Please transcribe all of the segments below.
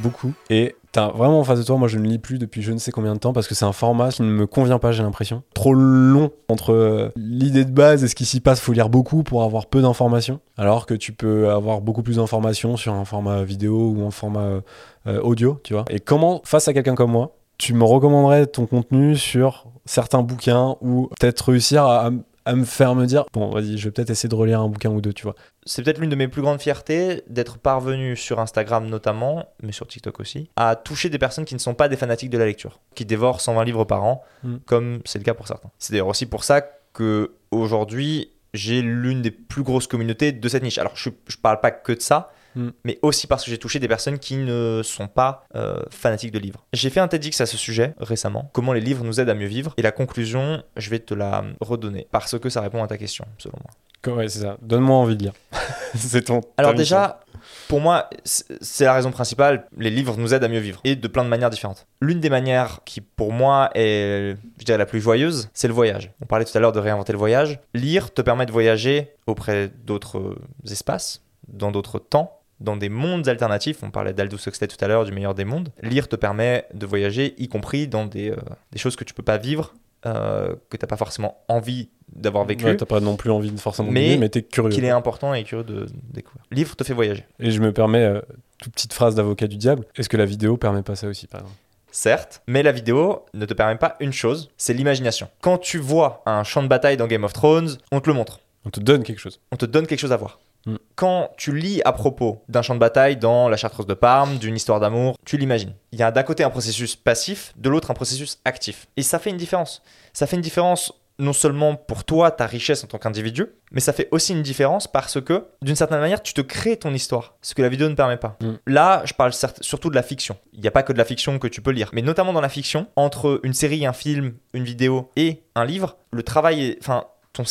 beaucoup, et T'as vraiment en face de toi, moi je ne lis plus depuis je ne sais combien de temps parce que c'est un format qui ne me convient pas, j'ai l'impression. Trop long entre euh, l'idée de base et ce qui s'y passe, faut lire beaucoup pour avoir peu d'informations. Alors que tu peux avoir beaucoup plus d'informations sur un format vidéo ou un format euh, audio, tu vois. Et comment, face à quelqu'un comme moi, tu me recommanderais ton contenu sur certains bouquins ou peut-être réussir à, à me faire me dire bon vas-y je vais peut-être essayer de relire un bouquin ou deux tu vois. C'est peut-être l'une de mes plus grandes fiertés d'être parvenu sur Instagram notamment mais sur TikTok aussi à toucher des personnes qui ne sont pas des fanatiques de la lecture qui dévorent 120 livres par an mm. comme c'est le cas pour certains. C'est d'ailleurs aussi pour ça que aujourd'hui j'ai l'une des plus grosses communautés de cette niche. Alors je, je parle pas que de ça Mm. mais aussi parce que j'ai touché des personnes qui ne sont pas euh, fanatiques de livres. J'ai fait un TEDx à ce sujet récemment, comment les livres nous aident à mieux vivre, et la conclusion, je vais te la redonner, parce que ça répond à ta question, selon moi. Ouais, c'est ça. Donne-moi envie de lire. c'est ton. Alors déjà, pour moi, c'est la raison principale. Les livres nous aident à mieux vivre et de plein de manières différentes. L'une des manières qui, pour moi, est, je dirais, la plus joyeuse, c'est le voyage. On parlait tout à l'heure de réinventer le voyage. Lire te permet de voyager auprès d'autres espaces, dans d'autres temps, dans des mondes alternatifs. On parlait d'Aldous Huxley tout à l'heure, du meilleur des mondes. Lire te permet de voyager, y compris dans des, euh, des choses que tu peux pas vivre, euh, que tu n'as pas forcément envie d'avoir vécu. Ouais, t'as pas non plus envie de forcément mais, vivre, mais es curieux. Qu'il est important et curieux de, découvrir. Livre te fait voyager. Et je me permets, euh, toute petite phrase d'avocat du diable, est-ce que la vidéo permet pas ça aussi, par exemple? Certes, mais la vidéo ne te permet pas une chose, c'est l'imagination. Quand tu vois un champ de bataille dans Game of Thrones, on te le montre. On te donne quelque chose. On te donne quelque chose à voir. Mm. Quand tu lis à propos d'un champ de bataille dans la Chartreuse de Parme, d'une histoire d'amour, tu l'imagines. Il y a d'un côté un processus passif, de l'autre un processus actif. Et ça fait une différence. Ça fait une différence non seulement pour toi, ta richesse en tant qu'individu, mais ça fait aussi une différence parce que, d'une certaine manière, tu te crées ton histoire, ce que la vidéo ne permet pas. Mm. Là, je parle surtout de la fiction. Il n'y a pas que de la fiction que tu peux lire, mais notamment dans la fiction, entre une série, un film, une vidéo et un livre, le travail, enfin, ton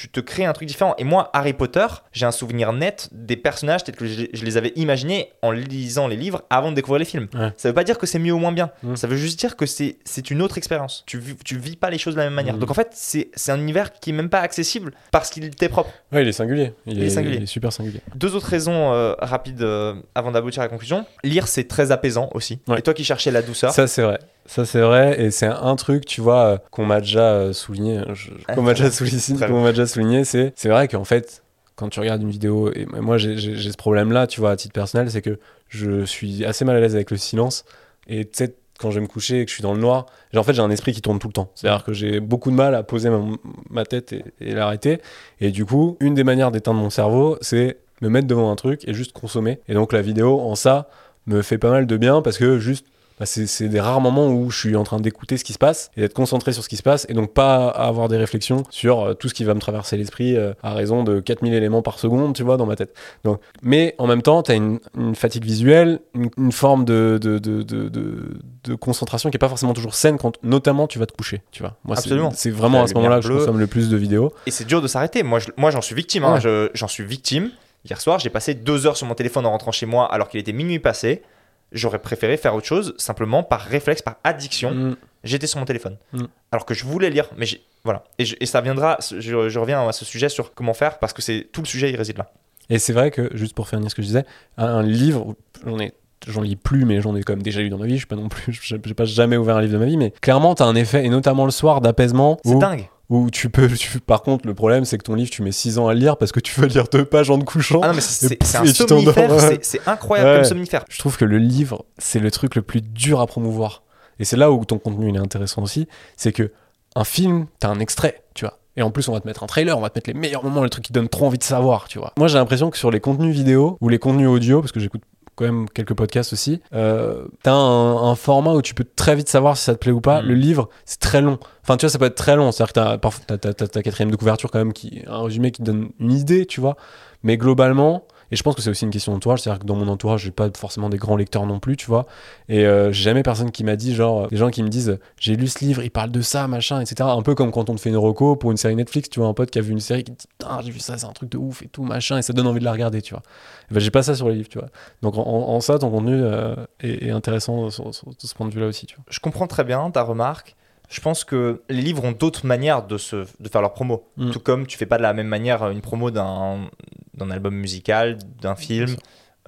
tu te crées un truc différent. Et moi, Harry Potter, j'ai un souvenir net des personnages tels que je, les avais imaginés en lisant les livres avant de découvrir les films. Ça veut pas dire que c'est mieux ou moins bien. Mm. Ça veut juste dire que c'est une autre expérience. Tu, tu vis pas les choses de la même manière. Mm. Donc en fait, c'est un univers qui est même pas accessible parce qu'il t'est propre. Ouais, il est singulier. Il, est, singulier. Il est super singulier. Deux autres raisons euh, rapides euh, avant d'aboutir à la conclusion. Lire, c'est très apaisant aussi. Et toi qui cherchais la douceur. Ça, c'est vrai. Ça, c'est vrai. Et c'est un truc, tu vois, qu'on m'a déjà souligné. Qu'on m'a déjà souligné, qu'on m'a déjà souligné. C'est, c'est vrai qu'en fait, quand tu regardes une vidéo, et moi, j'ai, ce problème-là, tu vois, à titre personnel, c'est que je suis assez mal à l'aise avec le silence. Et sais, quand je vais me coucher et que je suis dans le noir, en fait, j'ai un esprit qui tourne tout le temps. C'est-à-dire que j'ai beaucoup de mal à poser ma, tête et, et l'arrêter. Et du coup, une des manières d'éteindre mon cerveau, c'est me mettre devant un truc et juste consommer. Et donc, la vidéo, en ça, me fait pas mal de bien parce que juste bah, c'est des rares moments où je suis en train d'écouter ce qui se passe et d'être concentré sur ce qui se passe et donc pas avoir des réflexions sur euh, tout ce qui va me traverser l'esprit euh, à raison de 4000 éléments par seconde, tu vois, dans ma tête. Donc, mais en même temps, tu as une, fatigue visuelle, une, forme de, de, de, de, concentration qui est pas forcément toujours saine quand notamment tu vas te coucher, tu vois. Moi, C'est vraiment à ce moment-là que je consomme le plus de vidéos. Et c'est dur de s'arrêter. Moi, moi j'en suis victime. Hein. J'en suis victime. Hier soir, j'ai passé deux heures sur mon téléphone en rentrant chez moi alors qu'il était minuit passé j'aurais préféré faire autre chose, simplement par réflexe, par addiction. Mm. J'étais sur mon téléphone. Mm. Alors que je voulais lire, mais voilà. Et, ça viendra, je, reviens à ce sujet sur comment faire, parce que c'est tout le sujet, il réside là. Et c'est vrai que, juste pour finir ce que je disais, un, livre, j'en ai j'en lis plus, mais j'en ai quand même déjà lu dans ma vie. Je suis pas non plus, j'ai pas jamais ouvert un livre de ma vie, mais clairement, tu as un effet, et notamment le soir, d'apaisement. C'est dingue. Où tu peux, par contre, le problème, c'est que ton livre, tu mets 6 ans à le lire parce que tu veux lire deux pages en te couchant. Ah non, mais c'est un somnifère, c'est incroyable comme somnifère. Je trouve que le livre, c'est le truc le plus dur à promouvoir. Et c'est là où ton contenu il est intéressant aussi. C'est que un film, t'as un extrait, tu vois. Et en plus, on va te mettre un trailer, on va te mettre les meilleurs moments, le truc qui donne trop envie de savoir, tu vois. Moi, j'ai l'impression que sur les contenus vidéo ou les contenus audio, parce que j'écoute quand même quelques podcasts aussi. Euh, t'as un, format où tu peux très vite savoir si ça te plaît ou pas. Mm. Le livre, c'est très long. Enfin, tu vois, ça peut être très long. C'est-à-dire que t'as, ta quatrième de couverture quand même, qui un résumé qui te donne une idée, tu vois. Mais globalement, Et je pense que c'est aussi une question d'entourage. C'est-à-dire que dans mon entourage, j'ai pas forcément des grands lecteurs non plus, tu vois. Et euh, j'ai jamais personne qui m'a dit, genre, des gens qui me disent, j'ai lu ce livre, il parle de ça, machin, etc. Un peu comme quand on te fait une reco pour une série Netflix, tu vois, un pote qui a vu une série qui dit, putain, j'ai vu ça, c'est un truc de ouf et tout, machin, et ça donne envie de la regarder, tu vois. Ben, j'ai pas ça sur les livres, tu vois. Donc en, ça, ton contenu euh, est, intéressant sur, ce point de vue-là aussi, tu vois. Je comprends très bien ta remarque je pense que les livres ont d'autres manières de, se, de faire leur promo. Mm. Tout comme tu fais pas de la même manière une promo d'un album musical, d'un film,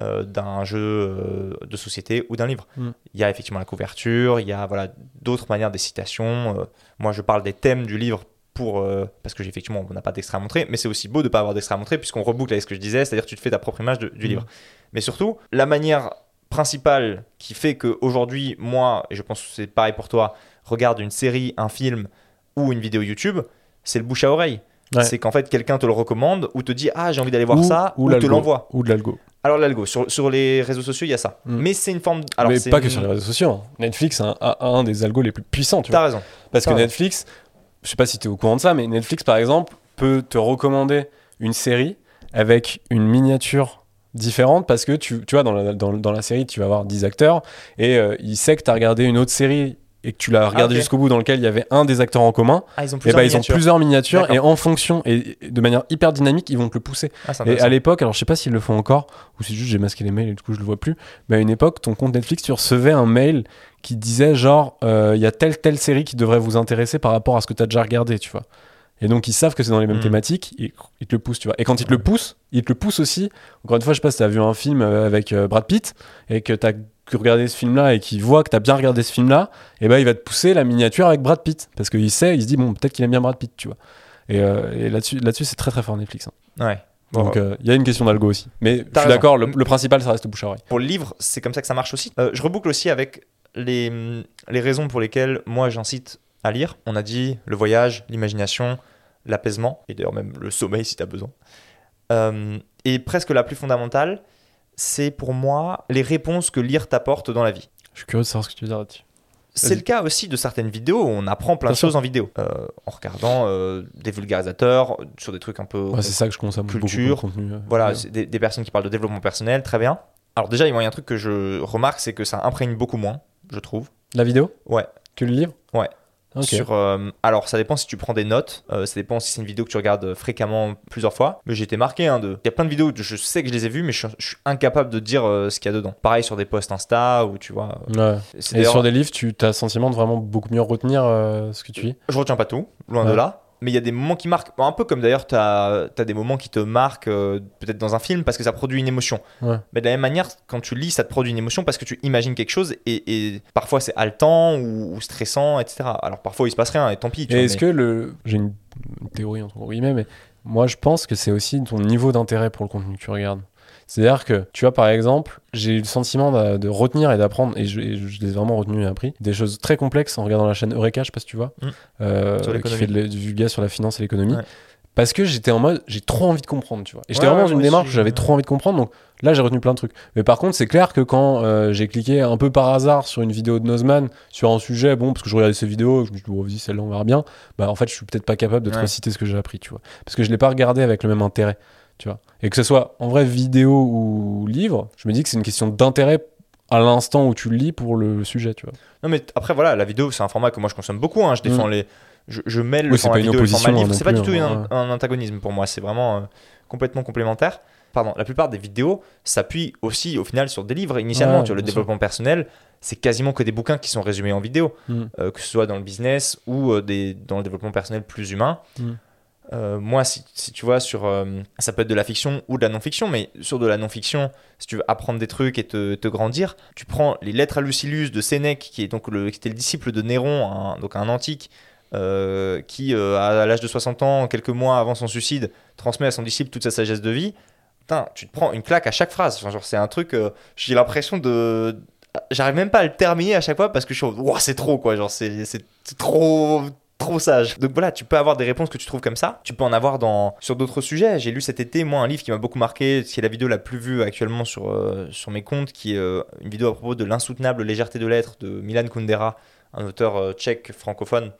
euh, d'un jeu euh, de société ou d'un livre. Mm. Il y a effectivement la couverture, il y a voilà, d'autres manières des citations. Euh, moi, je parle des thèmes du livre pour parce que effectivement on n'a pas d'extrait à montrer mais c'est aussi beau de pas avoir d'extrait à montrer puisqu'on reboucle avec ce que je disais c'est-à-dire que tu te fais ta propre image du mm. livre mais surtout la manière principale qui fait que aujourd'hui moi et je pense que c'est pareil pour toi regarde une série, un film ou une vidéo YouTube, c'est le bouche à oreille. C'est qu'en fait, quelqu'un te le recommande ou te dit Ah, j'ai envie d'aller voir ça, ou, te l'envoie. Ou de l'algo. Alors, l'algo, sur, sur, les réseaux sociaux, il y a ça. Mm. Mais c'est une forme. Alors, Mais pas que sur les réseaux sociaux. Hein. Netflix a un, des algos les plus puissants. Tu as raison. Parce que Netflix, je sais pas si tu es au courant de ça, mais Netflix, par exemple, peut te recommander une série avec une miniature différente parce que tu, tu vois, dans la, dans, la série, tu vas avoir 10 acteurs et euh, il sait que tu as regardé une autre série et que tu l'as regardé ah, jusqu'au bout dans lequel il y avait un des acteurs en commun, ah, ils, ont et bah, ils ont plusieurs miniatures et en fonction et de manière hyper dynamique, ils vont te le pousser. Ah, et à l'époque, alors je sais pas s'ils le font encore ou c'est juste j'ai masqué les mails et du coup je le vois plus, mais à une époque, ton compte Netflix, tu recevais un mail qui disait genre euh, il y a telle telle série qui devrait vous intéresser par rapport à ce que tu as déjà regardé, tu vois. Et donc ils savent que c'est dans les mêmes hmm. thématiques, et ils te le poussent, tu vois. Et quand ils te le poussent, ils te le poussent aussi. Encore une fois, je sais pas si tu as vu un film euh, avec euh, Brad Pitt et que tu as regarder ce film-là et qu'il voit que tu as bien regardé ce film-là, et eh ben il va te pousser la miniature avec Brad Pitt parce qu'il sait, il se dit bon peut-être qu'il aime bien Brad Pitt, tu vois. Et, euh, là-dessus, là-dessus c'est très très fort Netflix. Hein. Ouais. Donc il y a une question d'algo aussi. Mais je suis d'accord, le, principal ça reste bouche à oreille. Pour le livre, c'est comme ça que ça marche aussi. je reboucle aussi avec les, les raisons pour lesquelles moi j'incite à lire. On a dit le voyage, l'imagination, l'apaisement, et d'ailleurs même le sommeil si tu as besoin. Euh, et presque la plus fondamentale, c'est pour moi les réponses que lire t'apporte dans la vie. Je suis curieux de savoir ce que tu veux dire là-dessus. C'est le cas aussi de certaines vidéos, on apprend plein de choses en vidéo, euh, en regardant euh, des vulgarisateurs sur des trucs un peu... c'est ça que je consomme culture, beaucoup de contenu. voilà, des, des, personnes qui parlent de développement personnel, très bien. Alors déjà, il y a un truc que je remarque, c'est que ça imprègne beaucoup moins, je trouve. La vidéo? Ouais. Que le livre? Ouais. Sur, euh, alors, ça dépend si tu prends des notes, euh, ça dépend si c'est une vidéo que tu regardes fréquemment plusieurs fois. Mais j'ai été marqué. Hein, de... Il y a plein de vidéos, je sais que je les ai vues, mais je, suis incapable de dire euh, ce qu'il y a dedans. Pareil sur des posts Insta ou tu vois. Ouais. Et sur des livres, tu as le sentiment de vraiment beaucoup mieux retenir ce que tu lis? Je retiens pas tout, loin de là mais il y a des moments qui marquent. Un peu comme d'ailleurs, tu as, des moments qui te marquent euh, peut-être dans un film parce que ça produit une émotion. Mais de la même manière, quand tu lis, ça te produit une émotion parce que tu imagines quelque chose et, parfois c'est haletant ou, stressant, etc. Alors parfois il se passe rien et tant pis. est-ce que le. J'ai une, théorie entre guillemets, mais moi je pense que c'est aussi ton niveau d'intérêt pour le contenu que tu regardes. C'est-à-dire que, tu vois, par exemple, j'ai eu le sentiment de, retenir et d'apprendre, et je, les ai vraiment retenus et appris, des choses très complexes en regardant la chaîne Eureka, je sais pas si tu vois, mm. euh, qui fait du vulga sur la finance et l'économie. Parce que j'étais en mode, j'ai trop envie de comprendre, tu vois. Et j'étais vraiment dans une démarche où j'avais trop envie de comprendre, donc là j'ai retenu plein de trucs. Mais par contre, c'est clair que quand euh, j'ai cliqué un peu par hasard sur une vidéo de Nozman, sur un sujet, bon, parce que je regardais ses vidéos, je me suis dit, oh, vas-y, celle-là on verra bien, bah en fait, je suis peut-être pas capable de te reciter ce que j'ai appris, tu vois. Parce que je l'ai pas regardé avec le même intérêt tu vois. Et que ce soit en vrai vidéo ou livre, je me dis que c'est une question d'intérêt à l'instant où tu le lis pour le sujet, tu vois. Non, mais après, voilà, la vidéo, c'est un format que moi je consomme beaucoup. Hein. Je défends mm. les. Je, mêle le format vidéo et le format livre. C'est pas du tout un, antagonisme pour moi. C'est vraiment euh, complètement complémentaire. Pardon, la plupart des vidéos s'appuient aussi au final sur des livres initialement. tu vois, le développement personnel, c'est quasiment que des bouquins qui sont résumés en vidéo, mm. euh, que ce soit dans le business ou euh, des, dans le développement personnel plus humain. Mm. Euh, moi, si, tu vois, sur, euh, ça peut être de la fiction ou de la non-fiction, mais sur de la non-fiction, si tu veux apprendre des trucs et te, grandir, tu prends les lettres à Lucilius de Sénèque, qui, est donc le, qui était le disciple de Néron, un, donc un antique, euh, qui, à l'âge de 60 ans, quelques mois avant son suicide, transmet à son disciple toute sa sagesse de vie. Putain, tu te prends une claque à chaque phrase. genre, c'est un truc, j'ai l'impression de. J'arrive même pas à le terminer à chaque fois parce que je suis. Wow, c'est trop, quoi. Genre, c'est trop trop sage. Donc voilà, tu peux avoir des réponses que tu trouves comme ça. Tu peux en avoir dans, sur d'autres sujets. J'ai lu cet été, moi, un livre qui m'a beaucoup marqué, qui est la vidéo la plus vue actuellement sur, euh, sur mes comptes, qui est euh, une vidéo à propos de l'insoutenable légèreté de l'être de Milan Kundera, un auteur euh, tchèque francophone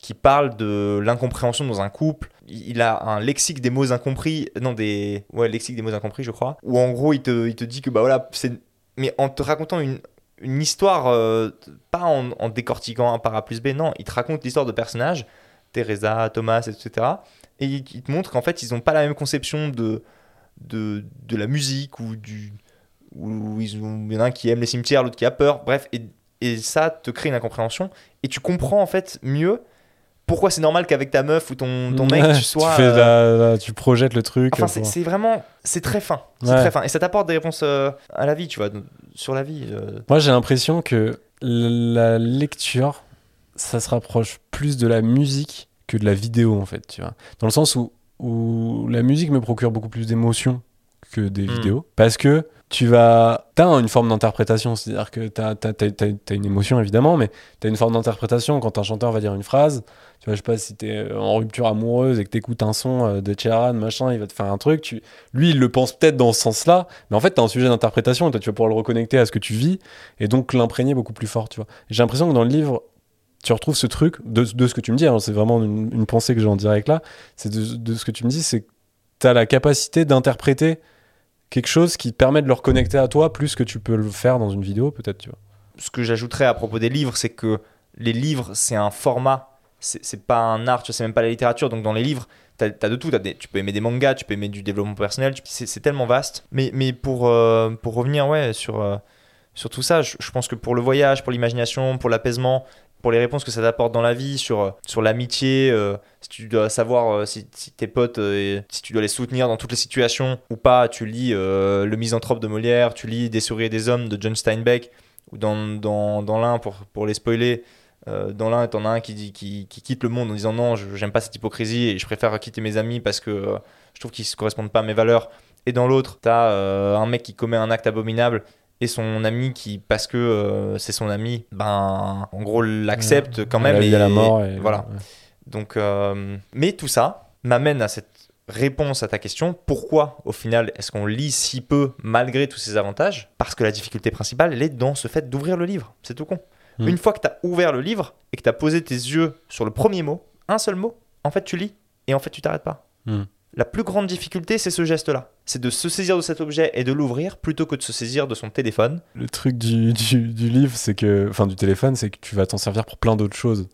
qui parle de l'incompréhension dans un couple. Il a un lexique des mots incompris, non des, ouais, lexique des mots incompris, je crois. Où en gros, il te, il te dit que bah voilà, c'est, mais en te racontant une, une histoire, euh, pas en, décortiquant un par A plus B, non, il te raconte l'histoire de personnages, Teresa, Thomas, etc. Et il, te montre qu'en fait, ils n'ont pas la même conception de, de, de la musique ou du, où ils ont, il y en a un qui aime les cimetières, l'autre qui a peur, bref, et, et ça te crée une incompréhension et tu comprends en fait mieux pourquoi c'est normal qu'avec ta meuf ou ton, ton mec tu sois tu, fais la, la, tu projettes le truc enfin c'est, c'est vraiment c'est très fin c'est Ouais. très fin et ça t'apporte des réponses euh, à la vie tu vois sur la vie euh. moi j'ai l'impression que la lecture ça se rapproche plus de la musique que de la vidéo en fait tu vois dans le sens où, où la musique me procure beaucoup plus d'émotions que des Mm. vidéos parce que tu vas t'as une forme d'interprétation c'est à dire que t'as t'as une émotion évidemment mais t'as une forme d'interprétation quand un chanteur va dire une phrase. Tu vois je sais pas si t'es en rupture amoureuse et que t'écoutes un son euh, de Ciaran machin il va te faire un truc tu... lui il le pense peut-être dans ce sens là mais en fait t'as un sujet d'interprétation et toi tu vas pouvoir le reconnecter à ce que tu vis et donc l'imprégner beaucoup plus fort tu vois. J'ai l'impression que dans le livre tu retrouves ce truc de, de ce que tu me dis hein, c'est vraiment une, une pensée que j'ai en direct là c'est de, de ce que tu me dis c'est que t'as la capacité d'interpréter quelque chose qui te permet de le reconnecter à toi plus que tu peux le faire dans une vidéo peut-être tu vois. Ce que j'ajouterais à propos des livres c'est que les livres c'est un format. C'est, pas un art tu vois, c'est même pas la littérature. Donc dans les livres t'as, as de tout. Tu peux aimer des mangas tu peux aimer du développement personnel. C'est tellement vaste. Mais, mais pour, euh, pour revenir ouais sur, euh, sur tout ça je, pense que pour le voyage pour l'imagination pour l'apaisement pour les réponses que ça t'apporte dans la vie, sur, euh, sur l'amitié, euh, si tu dois savoir euh, si, tes potes, si tu dois les soutenir dans toutes les situations ou pas, tu lis Le Misanthrope de Molière, tu lis Des souris et des hommes de John Steinbeck, ou dans, dans, dans l'un, pour, pour les spoiler, dans l'un, t'en as un qui, qui, qui quitte le monde en disant non, j'aime pas cette hypocrisie et je préfère quitter mes amis parce que je trouve qu'ils ne correspondent pas à mes valeurs. Et dans l'autre, t'as un mec qui commet un acte abominable et son ami qui, parce que euh, c'est son ami, ben en gros l'accepte quand même. et, à la mort et- voilà. ouais. Donc, euh, mais tout ça m'amène à cette réponse à ta question. Pourquoi, au final, est-ce qu'on lit si peu malgré tous ces avantages? Parce que la difficulté principale, elle est dans ce fait d'ouvrir le livre. C'est tout con. Mm. Une fois que tu as ouvert le livre et que tu as posé tes yeux sur le premier mot, un seul mot, en fait, tu lis et en fait, tu t'arrêtes pas. Mm. La plus grande difficulté, c'est ce geste-là. C'est de se saisir de cet objet et de l'ouvrir plutôt que de se saisir de son téléphone. le truc du, du, du livre c'est que enfin du téléphone c'est que tu vas t'en servir pour plein d'autres choses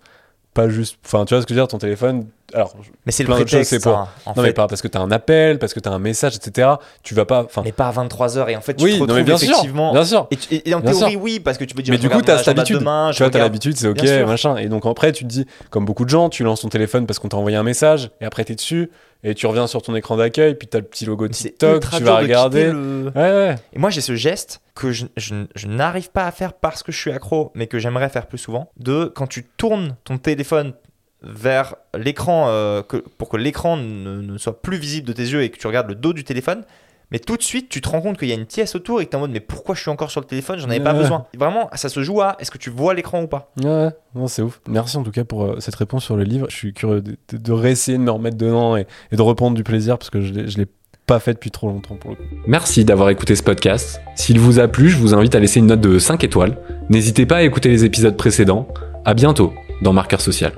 pas juste enfin tu vois ce que je veux dire ton téléphone alors Mais c'est le choses, prétexte. c'est pour- en non mais pas parce que t'as un appel parce que t'as un message etc tu vas pas enfin Mais pas à 23h. Et en fait, tu oui te non retrouves mais bien sûr effectivement. bien sûr Et, tu- et- et en Bien théorie, sûr. oui, parce que tu peux dire. mais du coup t'as mon cette agenda habitude demain, je tu vois t'as l'habitude c'est ok sûr. machin et donc après tu te dis comme beaucoup de gens tu lances ton téléphone parce qu'on t'a envoyé un message et après t'es dessus et tu reviens sur ton écran d'accueil puis t'as le petit logo TikTok tu vas de regarder quitter le- ouais ouais Et moi, j'ai ce geste que je, je- je n'arrive pas à faire parce que je suis accro, mais que j'aimerais faire plus souvent. De quand tu tournes ton téléphone vers l'écran, euh, pour que l'écran ne, ne soit plus visible de tes yeux et que tu regardes le dos du téléphone. Mais tout de suite, tu te rends compte qu'il y a une pièce autour et que tu es en mode, mais pourquoi je suis encore sur le téléphone? J'en avais pas besoin. Vraiment, ça se joue à est-ce que tu vois l'écran ou pas? Ouais, ouais, non, c'est ouf. Merci en tout cas pour euh, cette réponse sur le livre. Je suis curieux de, de, de réessayer de me remettre dedans et, et de reprendre du plaisir parce que je l'ai- je l'ai pas fait depuis trop longtemps pour le coup. Merci d'avoir écouté ce podcast. S'il vous a plu, je vous invite à laisser une note de 5 étoiles. N'hésitez pas à écouter les épisodes précédents. À bientôt dans Marqueur Social.